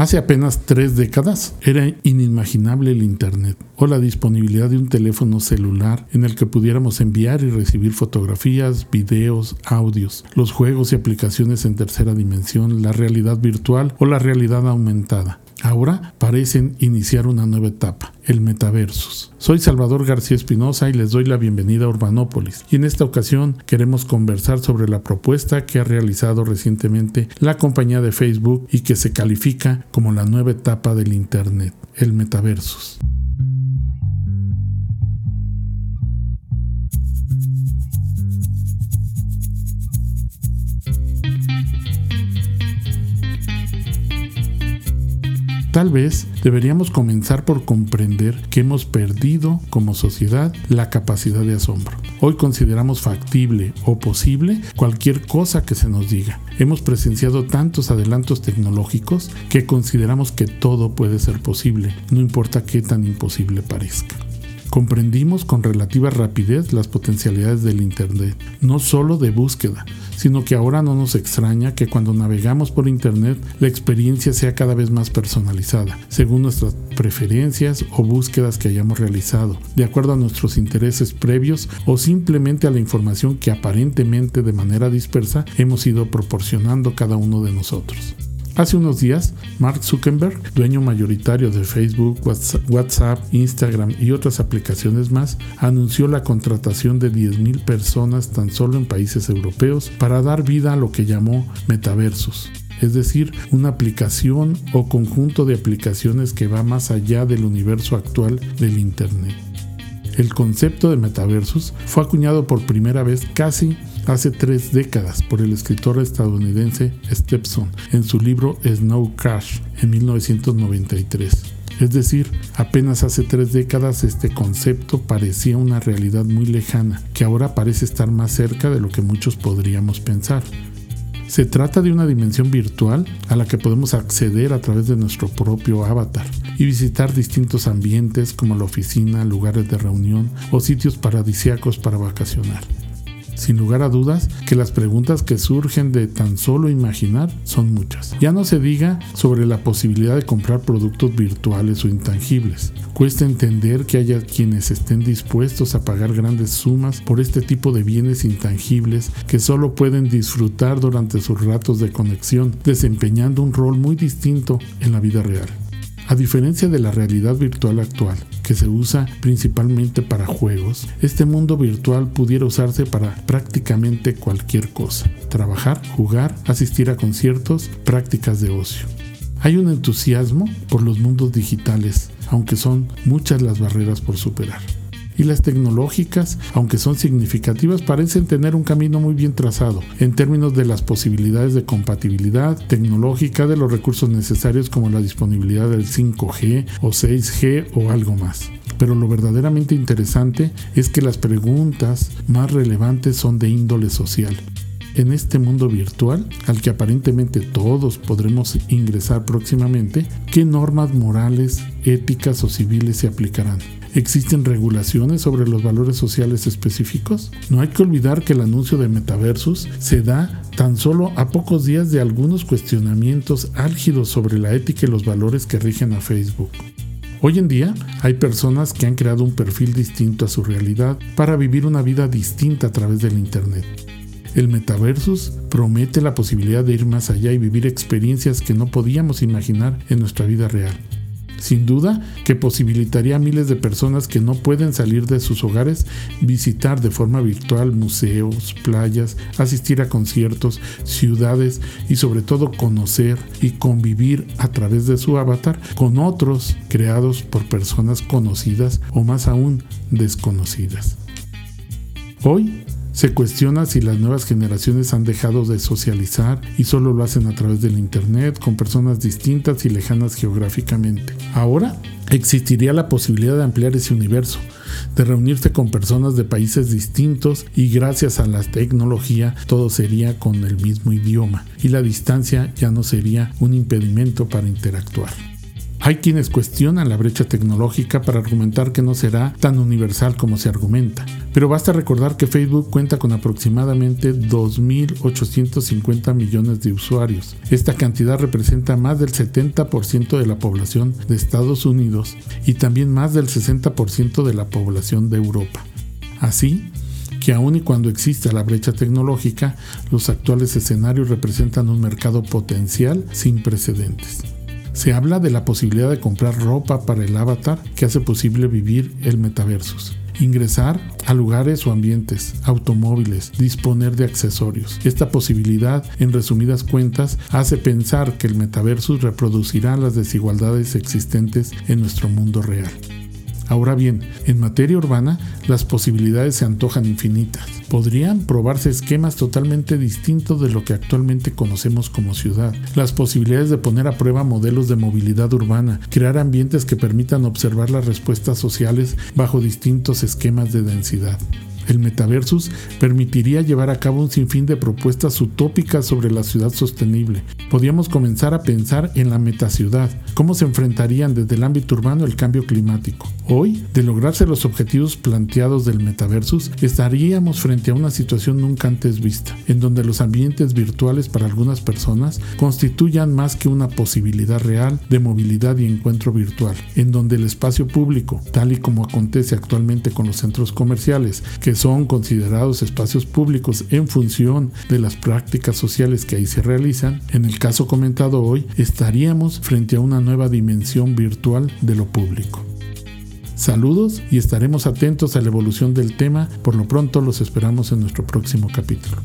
Hace apenas tres décadas era inimaginable el Internet o la disponibilidad de un teléfono celular en el que pudiéramos enviar y recibir fotografías, videos, audios, los juegos y aplicaciones en tercera dimensión, la realidad virtual o la realidad aumentada. Ahora parecen iniciar una nueva etapa, el metaversus. Soy Salvador García Espinosa y les doy la bienvenida a Urbanópolis. Y en esta ocasión queremos conversar sobre la propuesta que ha realizado recientemente la compañía de Facebook y que se califica como la nueva etapa del Internet, el metaversus. Tal vez deberíamos comenzar por comprender que hemos perdido como sociedad la capacidad de asombro. Hoy consideramos factible o posible cualquier cosa que se nos diga. Hemos presenciado tantos adelantos tecnológicos que consideramos que todo puede ser posible, no importa qué tan imposible parezca. Comprendimos con relativa rapidez las potencialidades del Internet, no solo de búsqueda, sino que ahora no nos extraña que cuando navegamos por Internet la experiencia sea cada vez más personalizada, según nuestras preferencias o búsquedas que hayamos realizado, de acuerdo a nuestros intereses previos o simplemente a la información que aparentemente de manera dispersa hemos ido proporcionando cada uno de nosotros. Hace unos días, Mark Zuckerberg, dueño mayoritario de Facebook, WhatsApp, Instagram y otras aplicaciones más, anunció la contratación de 10.000 personas tan solo en países europeos para dar vida a lo que llamó metaversos es decir, una aplicación o conjunto de aplicaciones que va más allá del universo actual del Internet. El concepto de metaversos fue acuñado por primera vez casi hace tres décadas por el escritor estadounidense Stepson en su libro Snow Crash en 1993. Es decir, apenas hace tres décadas este concepto parecía una realidad muy lejana, que ahora parece estar más cerca de lo que muchos podríamos pensar. Se trata de una dimensión virtual a la que podemos acceder a través de nuestro propio avatar y visitar distintos ambientes como la oficina, lugares de reunión o sitios paradisíacos para vacacionar. Sin lugar a dudas que las preguntas que surgen de tan solo imaginar son muchas. Ya no se diga sobre la posibilidad de comprar productos virtuales o intangibles. Cuesta entender que haya quienes estén dispuestos a pagar grandes sumas por este tipo de bienes intangibles que solo pueden disfrutar durante sus ratos de conexión, desempeñando un rol muy distinto en la vida real. A diferencia de la realidad virtual actual, que se usa principalmente para juegos, este mundo virtual pudiera usarse para prácticamente cualquier cosa. Trabajar, jugar, asistir a conciertos, prácticas de ocio. Hay un entusiasmo por los mundos digitales, aunque son muchas las barreras por superar y las tecnológicas, aunque son significativas, parecen tener un camino muy bien trazado en términos de las posibilidades de compatibilidad tecnológica de los recursos necesarios como la disponibilidad del 5G o 6G o algo más. Pero lo verdaderamente interesante es que las preguntas más relevantes son de índole social en este mundo virtual, al que aparentemente todos podremos ingresar próximamente, ¿qué normas morales, éticas o civiles se aplicarán? ¿Existen regulaciones sobre los valores sociales específicos? No hay que olvidar que el anuncio de Metaversus se da tan solo a pocos días de algunos cuestionamientos álgidos sobre la ética y los valores que rigen a Facebook. Hoy en día hay personas que han creado un perfil distinto a su realidad para vivir una vida distinta a través del Internet. El metaversus promete la posibilidad de ir más allá y vivir experiencias que no podíamos imaginar en nuestra vida real. Sin duda que posibilitaría a miles de personas que no pueden salir de sus hogares visitar de forma virtual museos, playas, asistir a conciertos, ciudades y sobre todo conocer y convivir a través de su avatar con otros creados por personas conocidas o más aún desconocidas. Hoy se cuestiona si las nuevas generaciones han dejado de socializar y solo lo hacen a través del Internet con personas distintas y lejanas geográficamente. Ahora existiría la posibilidad de ampliar ese universo, de reunirse con personas de países distintos y gracias a la tecnología todo sería con el mismo idioma y la distancia ya no sería un impedimento para interactuar. Hay quienes cuestionan la brecha tecnológica para argumentar que no será tan universal como se argumenta, pero basta recordar que Facebook cuenta con aproximadamente 2.850 millones de usuarios. Esta cantidad representa más del 70% de la población de Estados Unidos y también más del 60% de la población de Europa. Así, que aun y cuando exista la brecha tecnológica, los actuales escenarios representan un mercado potencial sin precedentes. Se habla de la posibilidad de comprar ropa para el avatar que hace posible vivir el metaversus. Ingresar a lugares o ambientes, automóviles, disponer de accesorios. Esta posibilidad, en resumidas cuentas, hace pensar que el metaversus reproducirá las desigualdades existentes en nuestro mundo real. Ahora bien, en materia urbana, las posibilidades se antojan infinitas. Podrían probarse esquemas totalmente distintos de lo que actualmente conocemos como ciudad. Las posibilidades de poner a prueba modelos de movilidad urbana, crear ambientes que permitan observar las respuestas sociales bajo distintos esquemas de densidad. El metaversus permitiría llevar a cabo un sinfín de propuestas utópicas sobre la ciudad sostenible. Podríamos comenzar a pensar en la metaciudad, cómo se enfrentarían desde el ámbito urbano el cambio climático. Hoy, de lograrse los objetivos planteados del metaversus, estaríamos frente a una situación nunca antes vista, en donde los ambientes virtuales para algunas personas constituyan más que una posibilidad real de movilidad y encuentro virtual, en donde el espacio público, tal y como acontece actualmente con los centros comerciales, que son considerados espacios públicos en función de las prácticas sociales que ahí se realizan, en el caso comentado hoy, estaríamos frente a una nueva dimensión virtual de lo público. Saludos y estaremos atentos a la evolución del tema. Por lo pronto los esperamos en nuestro próximo capítulo.